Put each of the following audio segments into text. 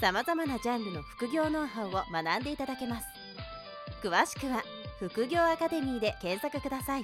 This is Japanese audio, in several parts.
さまざまなジャンルの副業ノウハウを学んでいただけます。詳しくは副業アカデミーで検索ください。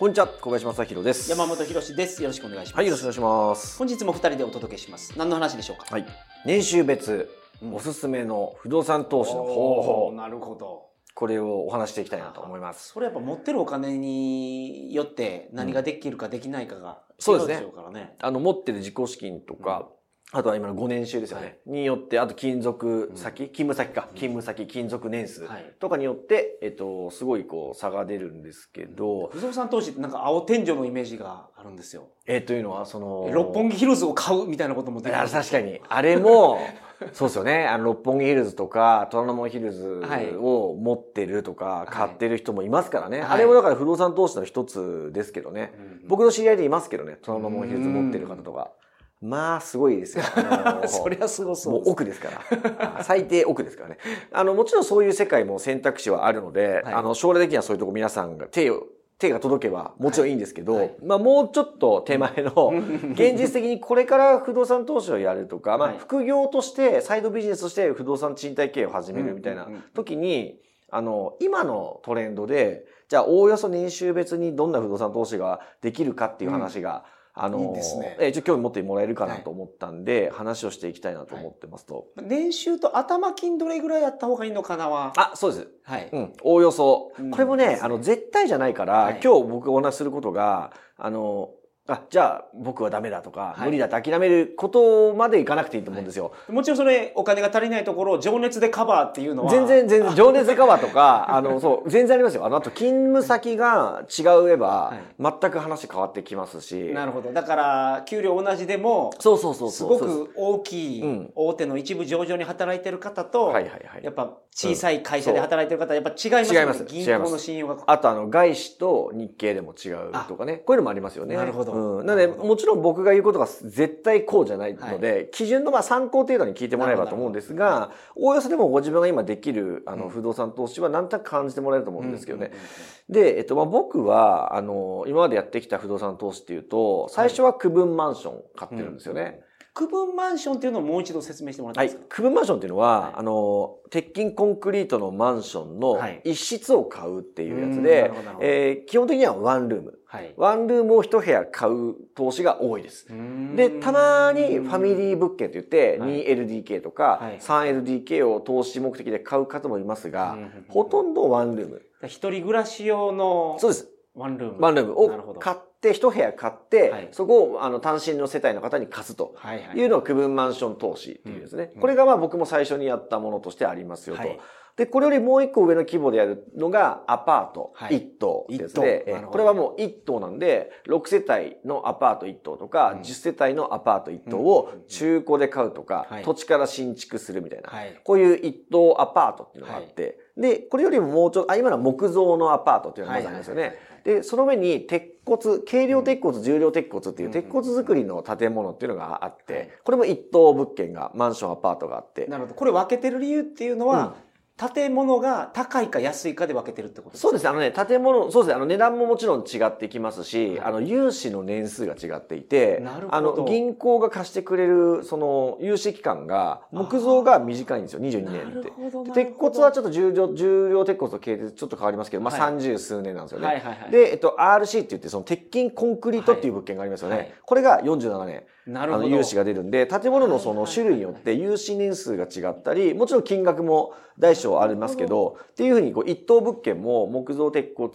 こんにちは小林正弘です。山本博です。よろしくお願いします。はいよろしくお願いします。本日も二人でお届けします。何の話でしょうか？はい。年収別おすすめの不動産投資の方法。なるほど。これをお話していきたいなと思います。それやっぱ持ってるお金によって何ができるかできないかがそうですね。違うでしょうからね。あの持ってる自己資金とか、あとは今の5年収ですよね。によって、あと勤続先、勤務先か、勤務先、勤続年数はいとかによって、えっと、すごいこう差が出るんですけど、不動産投資なんか青天井のイメージがあるんですよえというのは、その、六本木ヒルズを買うみたいなこともできる確かに。あれも、そうですよね。あの、六本木ヒルズとか、虎ノ門ヒルズを持ってるとか、い買ってる人もいますからね。はいあれもだから不動産投資の一つですけどね。うん僕の知り合いでいますけどね。虎ノ門ヒルズ持ってる方とか。まあ、すごいですよ。あの そりゃすごそうもう奥ですから。あ最低奥ですからね。あの、もちろんそういう世界も選択肢はあるので、はいあの、将来的にはそういうとこ皆さんが手を、手が届けばもちろんいいんですけど、はいはいまあもうちょっと手前の、現実的にこれから不動産投資をやるとか、まあはい副業として、サイドビジネスとして不動産賃貸経営を始めるみたいな時に、あの、今のトレンドで、じゃあおおよそ年収別にどんな不動産投資ができるかっていう話が、あの、いいね。えーちょっと興味持ってもらえるかなと思ったんで、話をしていきたいなと思ってますと。年収と頭金どれぐらいやった方がいいのかなは。あ、そうです。はい。うん、おおよそ。うん。これもね、ねあの、絶対じゃないから、はい。今日僕がお話しすることが、あの、あ、じゃあ僕はダメだとか、はい。無理だって諦めることまでいかなくていいと思うんですよ。もちろんそれお金が足りないところを情熱でカバーっていうのは。全然、全然、情熱カバーとか、あの、そう、全然ありますよ。あの、あと、勤務先が違えば、全く話変わってきますし。なるほど。だから給料同じでもそうそうそうす。ごく大きいうん。大手の一部上場に働いてる方と、はいはいはい。やっぱ小さい会社で働いてる方はやっぱ違いますよね。違います。銀行の信用が。あと、あの、外資と日系でも違うとかね。こういうのもありますよね。なるほどうん。なので、もちろん僕が言うことが絶対こうじゃないので、基準のまあ参考程度に聞いてもらえればと思うんですが、おおよそでもご自分が今できる、あの、うん不動産投資は何となく感じてもらえると思うんですけどね。うんうんうんで、えっと、まあ、僕は、あの、今までやってきた不動産投資っていうと、最初は区分マンション買ってるんですよね。区分マンションっていうのをもう一度説明してもらってはいいいですか、。区分マンションっていうのは、はい。あの、鉄筋コンクリートのマンションのはい。一室を買うっていうやつでるほどなるほ、ど。えー基本的にはワンルーム。はい。ワンルームを一部屋買う投資が多いです。で、たまにファミリー物件と言って、はい。2LDK とかはい。3LDK を投資目的で買う方もいますがほとんどワンルーム。一人暮らし用のそうです。ワンルーム。ワンルームなるほど。を買って、一部屋買って、はいそこをあの単身の世帯の方に貸すとはいうのを区分マンション投資っていうですね。うんこれがまあ僕も最初にやったものとしてありますよと。はいで、これよりもう一個上の規模でやるのがアパートはい。一棟ですね。えなるほど。これはもう一棟なんで、6世帯のアパート一棟とか、うん。10世帯のアパート一棟うん。を中古で買うとか、はい。土地から新築するみたいな。はい。こういう一棟アパートっていうのがあって、で、これよりももうちょっと、あ、今のは木造のアパートっていうのがまずありますよね。で、その上に鉄骨、軽量鉄骨、重量鉄骨っていう鉄骨造りの建物っていうのがあって、はい。これも一棟物件が、マンションアパートがあって、なるほど。これ分けてる理由っていうのは、建物が高いか安いかで分けてるってことですか？そうですね。あのね、建物、そうですね。あの値段ももちろん違ってきますし、はいあの、融資の年数が違っていてなるほどあの、銀行が貸してくれる、その、融資期間が、木造が短いんですよ。22年って。ほど鉄骨はちょっと重量、重量鉄骨と系列ちょっと変わりますけど、まあ、はい30数年なんですよね。はいはいはいで、えっと、RC って言って、その鉄筋コンクリートっていう物件がありますよね。はいこれが47年。なるほどあの融資が出るんで、建物のそのはいはいはい種類によって融資年数が違ったり、もちろん金額も大小ありますけど、っていうふうにこう一棟物件も木造鉄骨、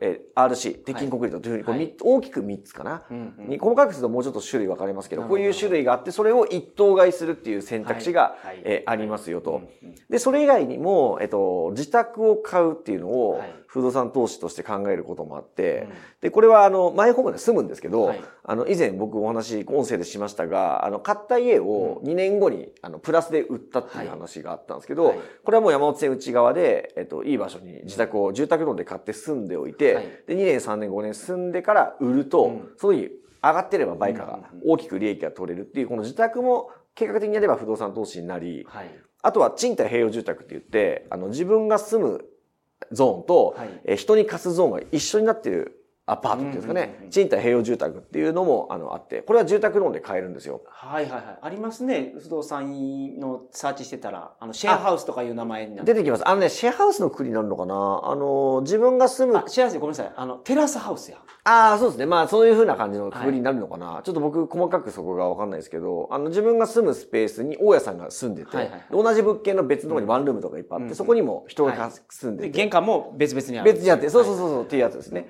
え RC、鉄筋コンクリートというふうにこうはい。み大きく3つかな？うんうん。に細かくするともうちょっと種類分かりますけど、こういう種類があって、それを一棟買いするっていう選択肢が、はい。はい。えーありますよと。で、それ以外にも、えっと、自宅を買うっていうのをはい不動産投資として考えることもあって、うん。で、これはあの、マイホームで住むんですけど、はい。あの、以前僕お話、音声でしましたが、あの、買った家を2年後に、あの、プラスで売ったっていう話があったんですけど、はい。これはもう山手線内側で、えっと、いい場所に自宅を住宅ローンで買って住んでおいて、はい。で、2年、3年、5年住んでから売ると、うん。その時上がってれば売価が大きく利益が取れるっていう、この自宅も計画的にやれば不動産投資になり、はい。あとは賃貸併用住宅って言って、あの、自分が住むゾーンと、人に貸すゾーンが一緒になってるアパートっていうんですかね賃貸併用住宅っていうのも、あの、あって、これは住宅ローンで買えるんですよ。はいはいはい。ありますね。不動産のサーチしてたら、あの、シェアハウスとかいう名前にな。出てきます。あのね、シェアハウスの国になるのかなあの、自分が住むあ、シェアハウスごめんなさい。あの、テラスハウスや。ああ、そうですね。まあ、そういう風な感じのくくりになるのかな、ちょっと僕、細かくそこがわかんないですけど、あの、自分が住むスペースに大家さんが住んでて、はいはいはい同じ物件の別のところにワンルームとかいっぱいあって、うんそこにも人が住んでて、玄関も別々にある。別にあって、そうそうう。そうそうっていうやつですね。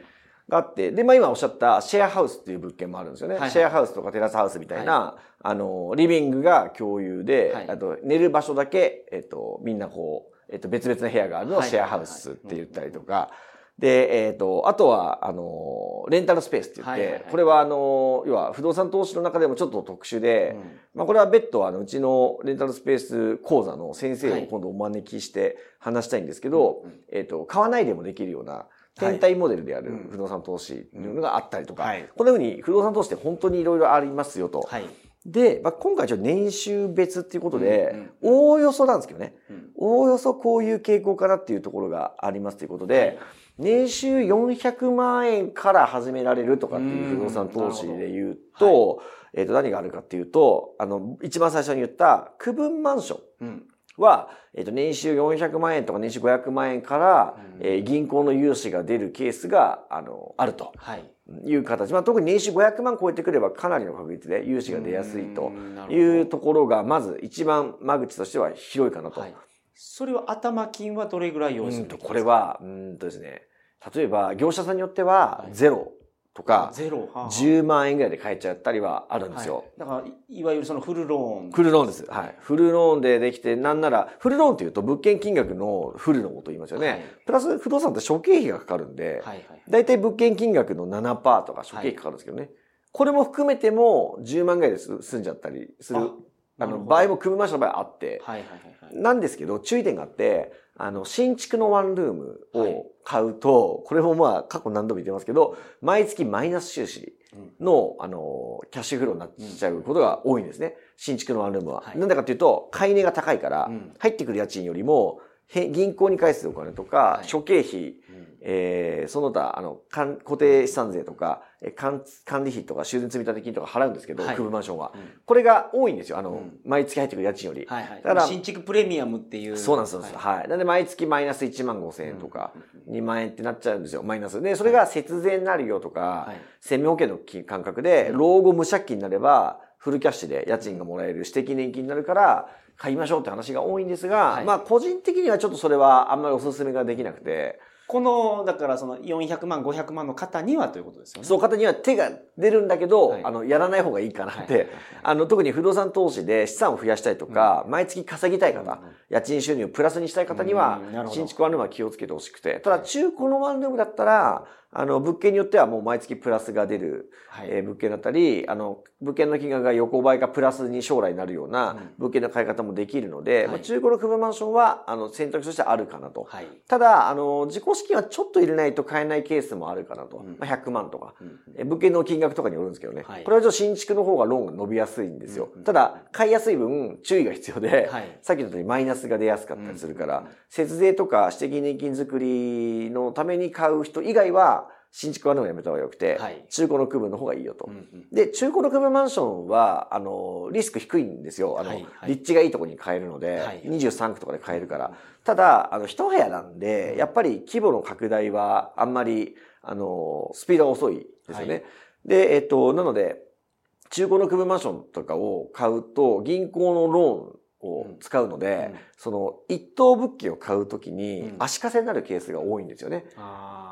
があって、で、まあ今おっしゃったシェアハウスっていう物件もあるんですよね。はいはい。シェアハウスとかテラスハウスみたいな、あの、リビングが共有で、はい。あと寝る場所だけ、えっと、みんなこう、えっと、別々の部屋があるのをはい。シェアハウスって言ったりとか、で、えっ、と、あとは、あの、レンタルスペースって言って、はいはいはい。これはあの、要は不動産投資の中でもちょっと特殊で、うん。まあこれは別途あの、うちのレンタルスペース講座の先生をはい。今度お招きして話したいんですけど、うんうん。えっ、と、買わないでもできるような、天体モデルである不動産投資っていうのがあったりとか、はい。こんな風に不動産投資って本当にいろいろありますよと。はい。で、まあ、今回ちょっと年収別っていうことで、おおよそなんですけどね、うん。おおよそこういう傾向かなっていうところがありますということで、はい。年収400万円から始められるとかっていう不動産投資で言うと、えっ、と、何があるかっていうと、あの、一番最初に言った区分マンション。うん。は、えっ、と、年収400万円とか年収500万円から、うんえー銀行の融資が出るケースが、あの、あるとはい。いう形。まあ、特に年収500万超えてくればかなりの確率で融資が出やすいというところが、まず一番間口としては広いかなと。はい。それは頭金はどれぐらい用意するべきですかこれ、は、うんとですね、例えば業者さんによってははいゼロとか、ゼロ、はあはあ10万円ぐらいで買えちゃったりはあるんですよ。はいだから、いいわゆるそのフルローン。フルローンです。はい。フルローンでできて、なんなら、フルローンっていうと物件金額のフルのこと言いますよね。はいプラス不動産って諸経費がかかるんで、はいはい。大体物件金額の7%とか諸経費かかるんですけどね。これも含めても10万ぐらいで済んじゃったりする、あの、場合も組みました場合あって、はいはいはいはい。なんですけど、注意点があって、あの、新築のワンルームはい。を買うと、これもまあ過去何度も言ってますけど、毎月マイナス収支の、あの、キャッシュフローになっちゃうことが多いんですね。新築のワンルームは。はい。なんでかっていうと、買い値が高いから、うん。入ってくる家賃よりも、へ銀行に返すお金とか、はい。諸経費、うん。えーその他、あの、固定資産税とか、えー管管理費とか修繕積立金とか払うんですけど、はい区分マンションは。うんこれが多いんですよ。あの、うん毎月入ってくる家賃より。はいはい。だから新築プレミアムっていう。そうなんですよ。はい。はいなんで毎月マイナス1万5千円とか、うん2万円ってなっちゃうんですよ、マイナス。で、それが節税になるよとか、はい生命保険の金感覚で、老後無借金になれば、フルキャッシュで家賃がもらえる私的年金になるから、買いましょうって話が多いんですが、はいまあ個人的にはちょっとそれはあんまりお勧めができなくて、この、だからその400万、500万の方にはということですよね。そう方には手が出るんだけど、はい。あの、やらない方がいいかなって、あの、特に不動産投資で資産を増やしたいとか、毎月稼ぎたい方、うんうん。家賃収入をプラスにしたい方にはうん新築ワンルームは気をつけてほしくて、ただ中古のワンルームだったら、あの、物件によってはもう毎月プラスが出る、はいえー物件だったり、あの、物件の金額が横ばいかプラスに将来なるようなうん物件の買い方もできるので、はいまあ、中古の区分マンションは、あの、選択肢としてあるかなと。はい。ただ、あの、自己資金はちょっと入れないと買えないケースもあるかなと。うんまあ、100万とか。う物件の金額とかによるんですけどね。はいこれはちょっと新築の方がローンが伸びやすいんですよ。うんただ、買いやすい分、注意が必要で、はいさっきのようにマイナスが出やすかったりするから、うん節税とか私的年金作りのために買う人以外は、新築はでもやめた方がよくて、はい中古の区分の方がいいよと。うんうんで、中古の区分マンションは、あの、リスク低いんですよ。あの、はいはい立地がいいところに買えるので、はい23区とかで買えるから。ただ、あの、一部屋なんで、やっぱり規模の拡大はあんまり、あの、スピードが遅いですよね。はいで、えっと、なので、中古の区分マンションとかを買うと、銀行のローンを使うので、うんその、一棟物件を買うときにうん足かせになるケースが多いんですよね。ああ、なるほど。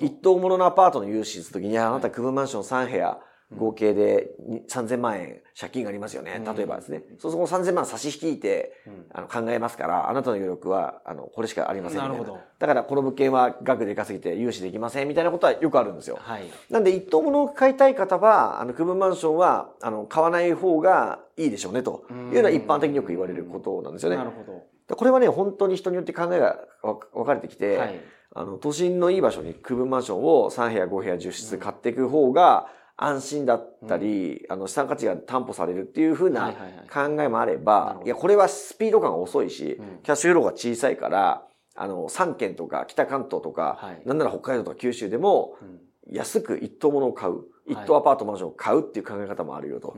一棟もののアパートの融資するときに、あなた区分マンション3部屋合計で3000万円借金がありますよね。例えばですね。そうそこ3000万差し引いて、あの考えますから、あなたの余力は、あの、これしかありませんなるほど。だからこの物件は額でかすぎて融資できませんみたいなことはよくあるんですよ。はい。なんで一棟物を買いたい方は、あの、区分マンションは、あの、買わない方がいいでしょうねというのは一般的によく言われることなんですよね。なるほど。これはね、本当に人によって考えが分かれてきて、はい、あの、都心のいい場所に区分マンションを3部屋、5部屋、10室買っていく方が、安心だったり、うん、あの、資産価値が担保されるっていうふうな考えもあれば、いや、これはスピード感が遅いし、キャッシュフローが小さいから、あの、3県とか北関東とか、はい、なんなら北海道とか九州でも、安く一棟物を買う。一棟アパートマンションを買うっていう考え方もあるよと。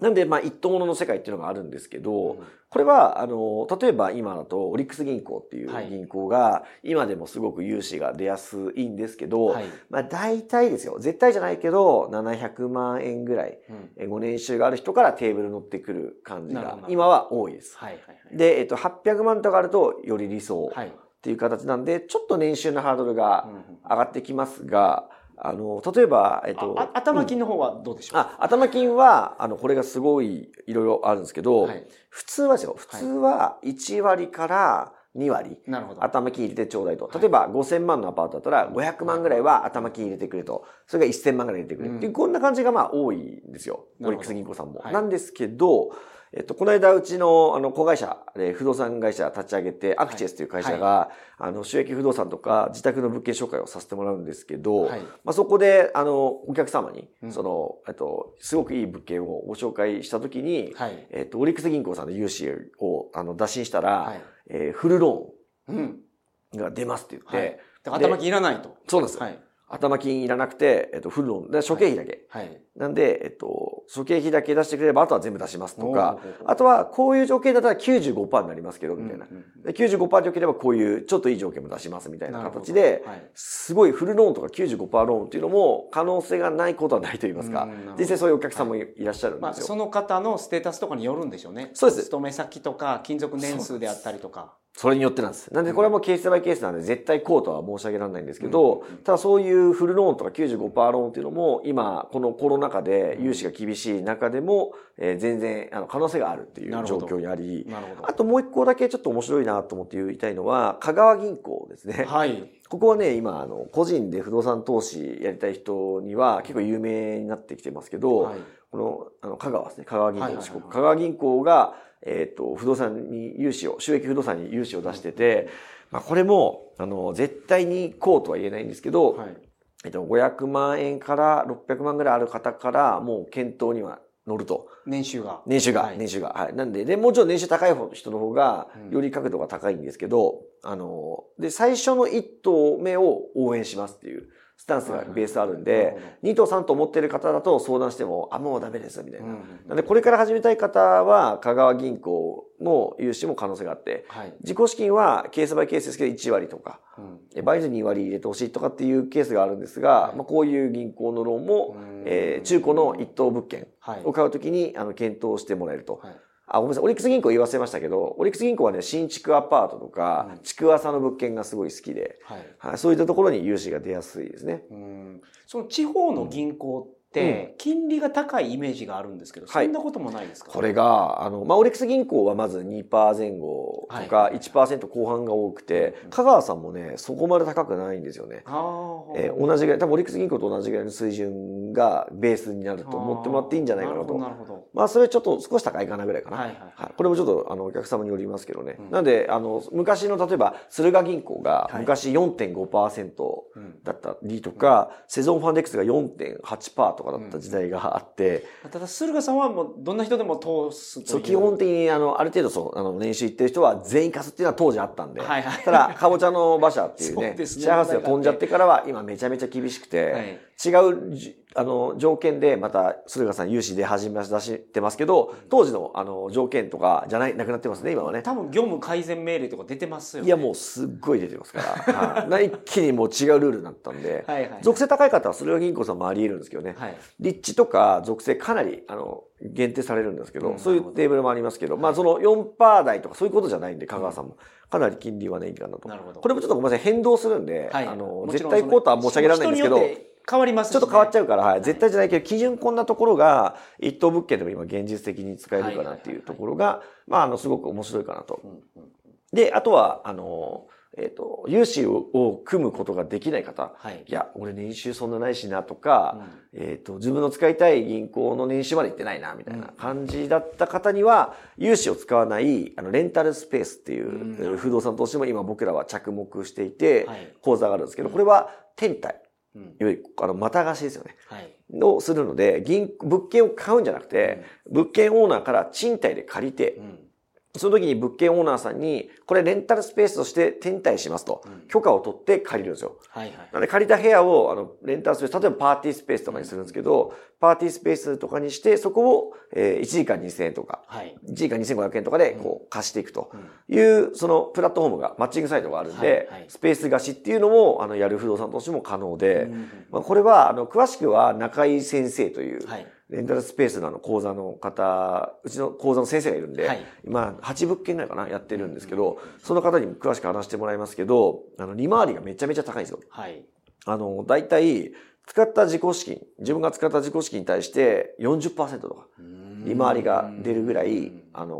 なんで、まあ、一棟物の世界っていうのがあるんですけど、これは、あの、例えば今だと、オリックス銀行っていう銀行が、今でもすごく融資が出やすいんですけど、はい、まあ、大体ですよ、絶対じゃないけど、700万円ぐらい、うん、ご年収がある人からテーブル乗ってくる感じが、今は多いです。はいはいはい、で、えっと、800万とかあると、より理想。っていう形なんで、ちょっと年収のハードルが上がってきますが、あの、例えば、えっと。頭金の方はどうでしょう、うん、あ、頭金は、あの、これがすごいいろいろあるんですけど、はい、普通はですよ、普通は1割から2割、なるほど。頭金入れてちょうだいと。例えば5000万のアパートだったら500万ぐらいは頭金入れてくれと。それが1000万ぐらい入れてくれっていう、こんな感じがまあ多いんですよ。オリックス銀行さんも。なんですけど、えっと、この間、うちの、あの、子会社で不動産会社立ち上げて、アクチェスという会社が、はい、あの、収益不動産とか、自宅の物件紹介をさせてもらうんですけど、はい、まあ、そこで、あの、お客様に、うん、その、えっと、すごくいい物件をご紹介したときに、はい、えっと、オリックス銀行さんの融資を、あの、打診したら、はい、えー、フルローンが出ますって言って、頭金いらないと。そうなんですよ。はい頭金いらなくて、えっと、フルローン。で、諸経費だけ。はい。なんで、えっと、諸経費だけ出してくれれば、あとは全部出しますとか、あとは、こういう条件だったら95%になりますけど、みたいな。で95%でよければ、こういう、ちょっといい条件も出します、みたいな形で、すごいフルローンとか95%ローンっていうのも、可能性がないことはないと言いますか、実際そういうお客さんもいらっしゃるんですよ。まあ、その方のステータスとかによるんでしょうね。そうです。勤め先とか、勤続年数であったりとか。それによってなんです。なんでこれはもうケースバイケースなんで絶対こうとは申し上げられないんですけど、ただそういうフルローンとか95%ローンっていうのも今このコロナ禍で融資が厳しい中でも、えー、全然あの可能性があるっていう状況にあり、あともう一個だけちょっと面白いなと思って言いたいのは香川銀行ですね。はい。ここはね、今、あの、個人で不動産投資やりたい人には結構有名になってきてますけど、はい、この、あの、香川ですね、香川銀行、香川銀行が、えっ、ー、と、不動産に融資を、収益不動産に融資を出してて、まあ、これも、あの、絶対にこうとは言えないんですけど、はい、えっと、500万円から600万ぐらいある方から、もう検討には乗ると。年収が。年収が、はい、年収が。はい。なんで、で、もちろん年収高い人の方が、より角度が高いんですけど、うん、あの、で、最初の一投目を応援しますっていう。スタンスがベースあるんで、2と3と思ってる方だと相談しても、あ、もうダメですみたいな。なんで、これから始めたい方は、香川銀行の融資も可能性があって、自己資金はケースバイケースですけど1割とか、場合に2割入れてほしいとかっていうケースがあるんですが、まあ、こういう銀行のローンも、えー、中古の一等物件を買うときに、あの、検討してもらえると。あ、ごめんなさい。オリックス銀行言わせましたけど、オリックス銀行はね、新築アパートとか、築浅の物件がすごい好きで、はい、はい、そういったところに融資が出やすいですね。うん。その地方の銀行って、金利が高いイメージがあるんですけど、そんなこともないですか、これが、あの、まあ、オリックス銀行はまず2%前後とか1%後半が多くて、香川さんもね、そこまで高くないんですよね。えー、同じぐらい、多分オリックス銀行と同じぐらいの水準がベースになると思ってもらっていいんじゃないかなと。なるほど。まあ、それちょっと少し高いかなぐらいかな。はいはい、はい、これもちょっと、あの、お客様によりますけどね。うん、なんで、あの、昔の、例えば、駿河銀行が昔4.5%だったりとか、セゾンファンデックスが4.8%とかだった時代があって、ただ、駿河さんはもう、どんな人でも通すそう、基本的に、あの、ある程度、そう、あの、年収いってる人は全員貸すっていうのは当時あったんで、はいはい、ただ、かぼちゃの馬車っていう ね、シェアハウスが飛んじゃってからは、今めちゃめちゃ厳しくて、はい違う、あの、条件でまた、駿河さん融資で始め出してますけど、当時の、あの、条件とかじゃない、なくなってますね、今はね。多分業務改善命令とか出てますよね。いや、もうすっごい出てますから。はい、一気にもう違うルールになったんで、はいはい、属性高い方は駿河銀行さんもあり得るんですけどね。はい、立地とか属性かなり、あの、限定されるんですけど、うん、そういうテーブルもありますけど、まあその4%台とかそういうことじゃないんで、香川さんも。かなり金利はね、いいかなと。なるほど。これもちょっとごめんなさい、変動するんで、はい、あの、絶対こうとは申し上げられないんですけど、変わりますし、ちょっと変わっちゃう。うから、はい、絶対じゃないけど、基準こんなところが、一等物件でも今現実的に使えるかなっていうところが、まあ、あの、すごく面白いかなと。うんうんで、あとは、あの、えっ、と、融資をを組むことができない方。はい。いや、俺年収そんなないしなとか、えっ、と、自分の使いたい銀行の年収まで行ってないな、みたいな感じだった方には、融資を使わない、あの、レンタルスペースっていう、不動産投資も今僕らは着目していて、はい講座があるんですけど、これは、天体。うんいわゆる、あの、また貸しですよね。はい。をするので、銀、物件を買うんじゃなくて、物件オーナーから賃貸で借りてう、んその時に物件オーナーさんに、これレンタルスペースとして天体しますとうん、許可を取って借りるんですよ。はいはい。なので借りた部屋を、あの、レンタルスペース、例えばパーティースペースとかにするんですけど、パーティースペースとかにして、そこを、えー1時間2000円とか、はい。1時間2500円とかで、こう、貸していくとうんいう、そのプラットフォームが、マッチングサイトがあるんで、スペース貸しっていうのも、あの、やる不動産投資も可能で、うんまあ、これは、あの、詳しくは中井先生という、はい。レンタルスペースのあの講座の方、うちの講座の先生がいるんで、はい今、8物件ぐらいかな、やってるんですけど、その方にも詳しく話してもらいますけど、あの、利回りがめちゃめちゃ高いんですよ。はい。ああの、大体、使った自己資金、自分が使った自己資金に対して40%とか、利回りが出るぐらい、あの、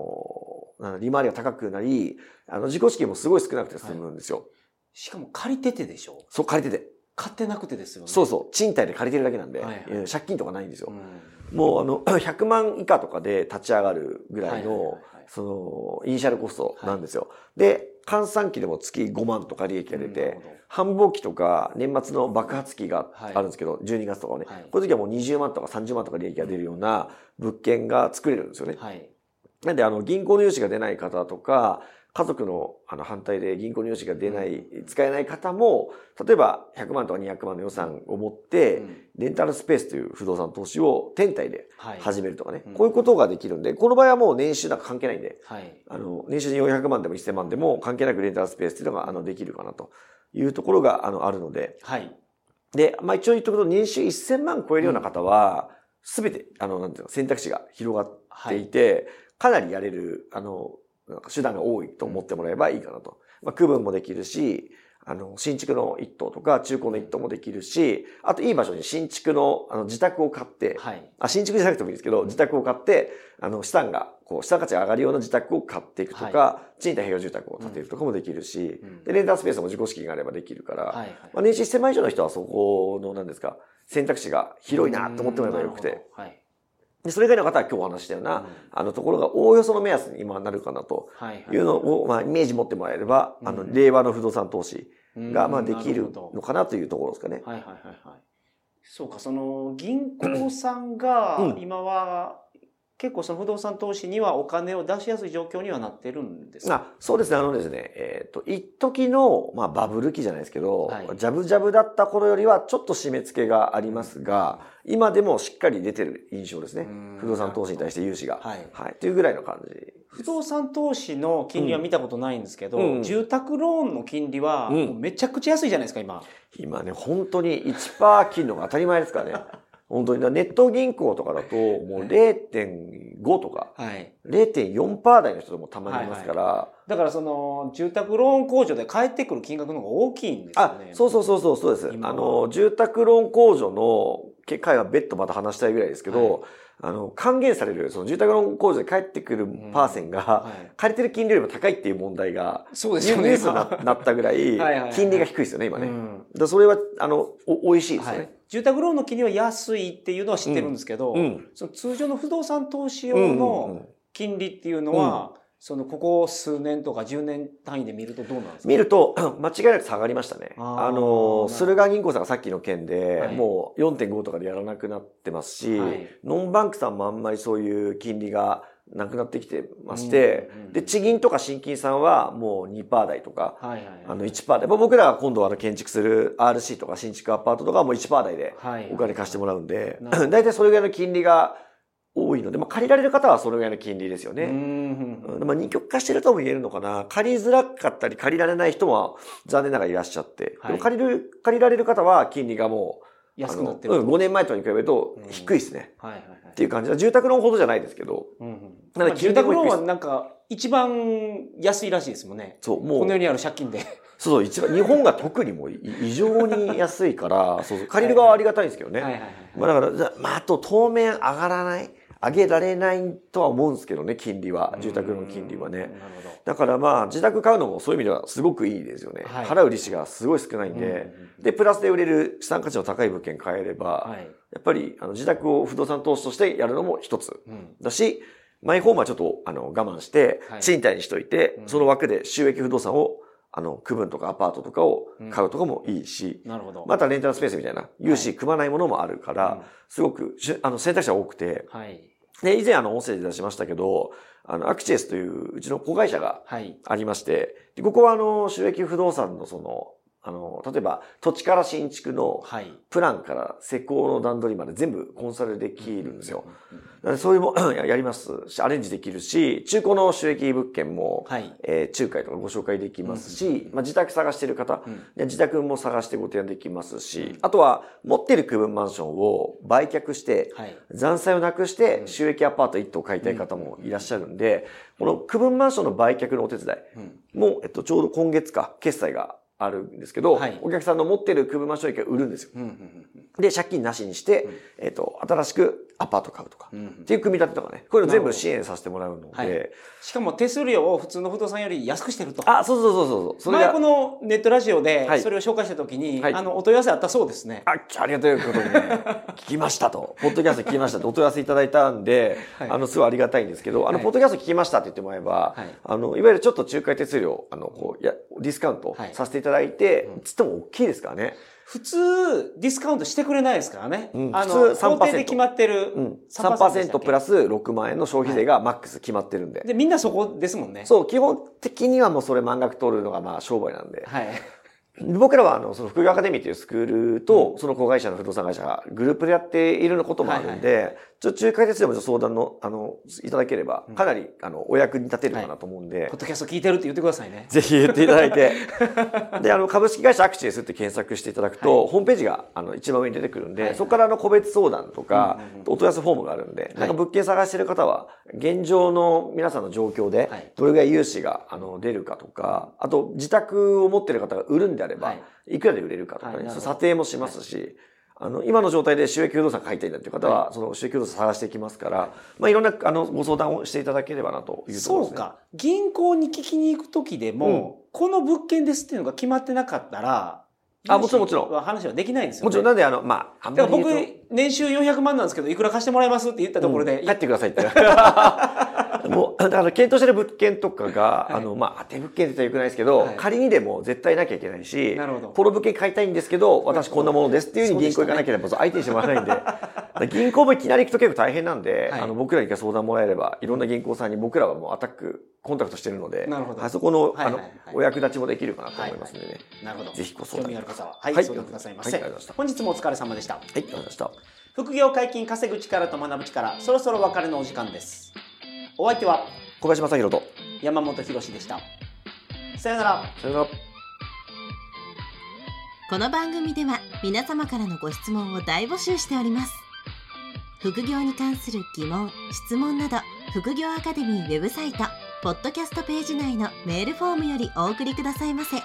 利回りが高くなり、あの、自己資金もすごい少なくて済むんですよ。しかも借りててでしょ？そう、借りてて。買ってなくてですよね。そうそう、賃貸で借りてるだけなんで、はいはいえー借金とかないんですよ。うん。もうあの、100万以下とかで立ち上がるぐらいはいはいはいのはい、その、イニシャルコストなんですよ。で、換算期でも月5万とか利益が出て繁忙期とか年末の爆発期がはいあるんですけど、12月とかはねはい、この時はもう20万とか30万とか利益が出るような物件が作れるんですよね。はい。なんで、あの、銀行の融資が出ない方とか、家族のあの反対で銀行の融資が出ない、使えない方も、例えば100万とか200万の予算を持って、うんレンタルスペースという不動産投資を天体ではい。始めるとかね、うんこういうことができるんで、この場合はもう年収なんか関係ないんで、はい。あの、年収400万でも1000万でも関係なくレンタルスペースっていうのが、あの、できるかなというところが、あの、あるので、はい。で、まあ一応言っとくと、年収1000万超えるような方は、すべて、あの、なんていうの、選択肢が広がっていて、かなりやれる、あの、手段が多いと思ってもらえばいいかなと。まあ、区分もできるし、あの、新築の一棟とか中古の一棟もできるし、あといい場所に新築のあの自宅を買って、はい。あ、新築じゃなくてもいいですけど、自宅を買って、あの、資産が、こう、資産価値が上がるような自宅を買っていくとか、は賃貸併用住宅を建てるとかもできるし、うんで、レンタルスペースも自己資金があればできるから、はい。はい。まあ、年収1000万以上の人はそこの、何ですか、選択肢が広いなと思ってもらえばよくてはい。で、それ以外の方は今日お話したような、うんあのところがおおよその目安に今なるかなとはい。うのを、まあ、イメージ持ってもらえれば、あの、うん令和の不動産投資が、うんまあ、できるのかなというところですかね。はいはいはいはい。そうか、その銀行さんがうん今は結構その不動産投資にはお金を出しやすい状況にはなってるんですか？あそうですね、あのですね、えっ、と、一時の、まあ、バブル期じゃないですけど、はいジャブジャブだった頃よりはちょっと締め付けがありますが、今でもしっかり出てる印象ですねうん。不動産投資に対して融資が。はいはい。というぐらいの感じ。不動産投資の金利は見たことないんですけど、うん住宅ローンの金利はめちゃくちゃ安いじゃないですか、今。今ね、本当に1%切るのが当たり前ですからね。本当に。ネット銀行とかだと、もう0.5とか、はい。0.4%台の人もたまにいますから、だからその住宅ローン控除で返ってくる金額の方が大きいんですよあね。、そうそうそうそう、そうです。あの、住宅ローン控除の結果は別途また話したいぐらいですけど、はいあの、還元される、その住宅ローン控除で返ってくるパーセンが、はい。借りてる金利よりも高いっていう問題が、そうでニュースにななったぐらい金利が低いですよね、今ね。うん。だそれは、あの、お、美味しいですよね。はい、住宅ローンの金利は安いっていうのは知ってるんですけど、その通常の不動産投資用のん金利っていうのは、そのここ数年とか10年単位で見るとどうなんですか？見ると、間違いなく下がりましたね。あの、駿河銀行さんがさっきの件で、はい。もう4.5とかでやらなくなってますし、はい。ノンバンクさんもあんまりそういう金利がなくなってきてまして、うんうんうんで、地銀とか新金さんはもう2%台とか、はいはいあの1%で、まあ僕らが今度あの建築する RC とか新築アパートとかはもう1%台ではい。お金貸してもらうんで、なるほど。大体それぐらいの金利が多いので、まあ借りられる方はそれぐらいの金利ですよね。うんうんまあ、二極化してるとも言えるのかな。借りづらかったり借りられない人も残念ながらいらっしゃって。はいでも借りる、借りられる方は金利がもう、安くなってるうん、5年前とに比べるとうん低いですね。はいはいはいっていう感じだ。住宅ローンほどじゃないですけど。うんうんなんまあで住宅ローンはなんか一番安いらしいですもんね。そう、もう、この世にある借金で。そうそう、一番、日本が特にもうい異常に安いから、そうそう、借りる側はありがたいんですけどね。はいはいはい。まあだから、まあ、あと当面上がらない、上げられないとは思うんですけどね、金利は、住宅の金利はね。だからまあ、自宅買うのもそういう意味ではすごくいいですよね。はい。払う利子がすごい少ないんで、で、プラスで売れる資産価値の高い物件買えれば、はい。やっぱりあの自宅を不動産投資としてやるのも一つ。うん。だし、マイホームはちょっとあの我慢してはい、賃貸にしといて、うん。その枠で収益不動産を、あの、区分とかアパートとかを買うとかもいいし、なるほど。またレンタルスペースみたいな、融資組まないものもあるから、うんすごくしあの選択肢が多くて、はい。で、以前あの音声で出しましたけど、あの、アクチエスといううちの子会社がはい。ありまして、でここはあの、収益不動産のその、あの、例えば土地から新築のはい。プランから施工の段取りまで全部コンサルできるんですよ。そういうも ややりますし、アレンジできるし、中古の収益物件も、はい。えー仲介とかご紹介できますし、まあ、自宅探してる方、うん自宅も探してご提案できますし、あとは持ってる区分マンションを売却して、はい。残債をなくして収益アパート1棟買いたい方もいらっしゃるんで、この区分マンションの売却のお手伝うん。いも、えっと、ちょうど今月か、決済があるんですけど、はいお客さんの持ってる区分マンションを一回売るんですよ。うん。うん。で、借金なしにして、えっと、新しくアパート買うとか、うん。うんっていう組み立てとかね、こういうの全部支援させてもらうので、はいしかも手数料を普通の不動産より安くしてると。あ、そうそうそうそう。それが前こ、のネットラジオではいそれを紹介したときに、はいあの、お問い合わせあったそうですね。あ、ありがたいことにね、聞きましたと。ポッドキャスト聞きましたとお問い合わせいただいたんで、はいあの、すごいありがたいんですけど、あの、はいポッドキャスト聞きましたって言ってもらえば、はいあの、いわゆるちょっと仲介手数料、あの、こう、や、ディスカウントはいさせていただいて、うんつっても大きいですからね。普通、ディスカウントしてくれないですからね。うんあの、普通3%法定で決まってるうん。3% 3%プラス6万円の消費税がマックス決まってるんで。で、みんなそこですもんね。そう、基本的にはもうそれ満額取るのがまあ商売なんで。はい。僕らはあの、その副業アカデミーというスクールと、その子会社の不動産会社がグループでやっていることもあるんで、ちょっと仲介手数料も相談の、あの、いただければ、かなり、あの、お役に立てるかなと思うんで。ポッ、ドキャスト聞いてるって言ってくださいね。ぜひ言っていただいて。で、あの、株式会社アクチエスって検索していただくと、ホームページが、あの、一番上に出てくるんで、はい。そこからあの、個別相談とかお問い合わせフォームがあるんで、なんか物件探してる方は、現状の皆さんの状況ではい、どれぐらい融資が、あの、出るかとか、あと、自宅を持ってる方が売るんであればはい、いくらで売れるかとかね、査定もしますし、あの、今の状態で収益不動産買いたいんだっていう方は、その収益不動産探していきますから、まあ、いろんな、あの、ご相談をしていただければなというところですね。そうか。銀行に聞きに行くときでも、この物件ですっていうのが決まってなかったら、あもちろんもちろん話はできないんですよ、ね。もちろん、なんで、あの、まあ、あんまり言うと、年収400万なんですけど、いくら貸してもらえますって言ったところで、うん帰ってくださいって。もう、だから検討してる物件とかが、いあの、まあ、当て物件って言ったらよくないですけど、はい仮にでも絶対なきゃいけないし、この物件買いたいんですけど、私こんなものですっていうふうに銀行行かなければ相手にしてもらえないんで、だから銀行もいきなり行くと結構大変なんで、はいあの、僕らに相談もらえれば、いろんな銀行さんに僕らはもうアタック、コンタクトしてるので、あそこの、あのはいはいはい、お役立ちもできるかなと思いますんでね。なるほど。ぜひご相談興味がある方は、はい、はい相談くださいませ。はいありがとうございました本日もお疲れ様でした。はい、わかりました。副業解禁稼ぐ力と学ぶ力、そろそろお別れのお時間です。お相手は小林正宏と、山本博史でした。さよなら。さよなら。この番組では皆様からのご質問を大募集しております副業に関する疑問・質問など副業アカデミーウェブサイトポッドキャストページ内のメールフォームよりお送りくださいませ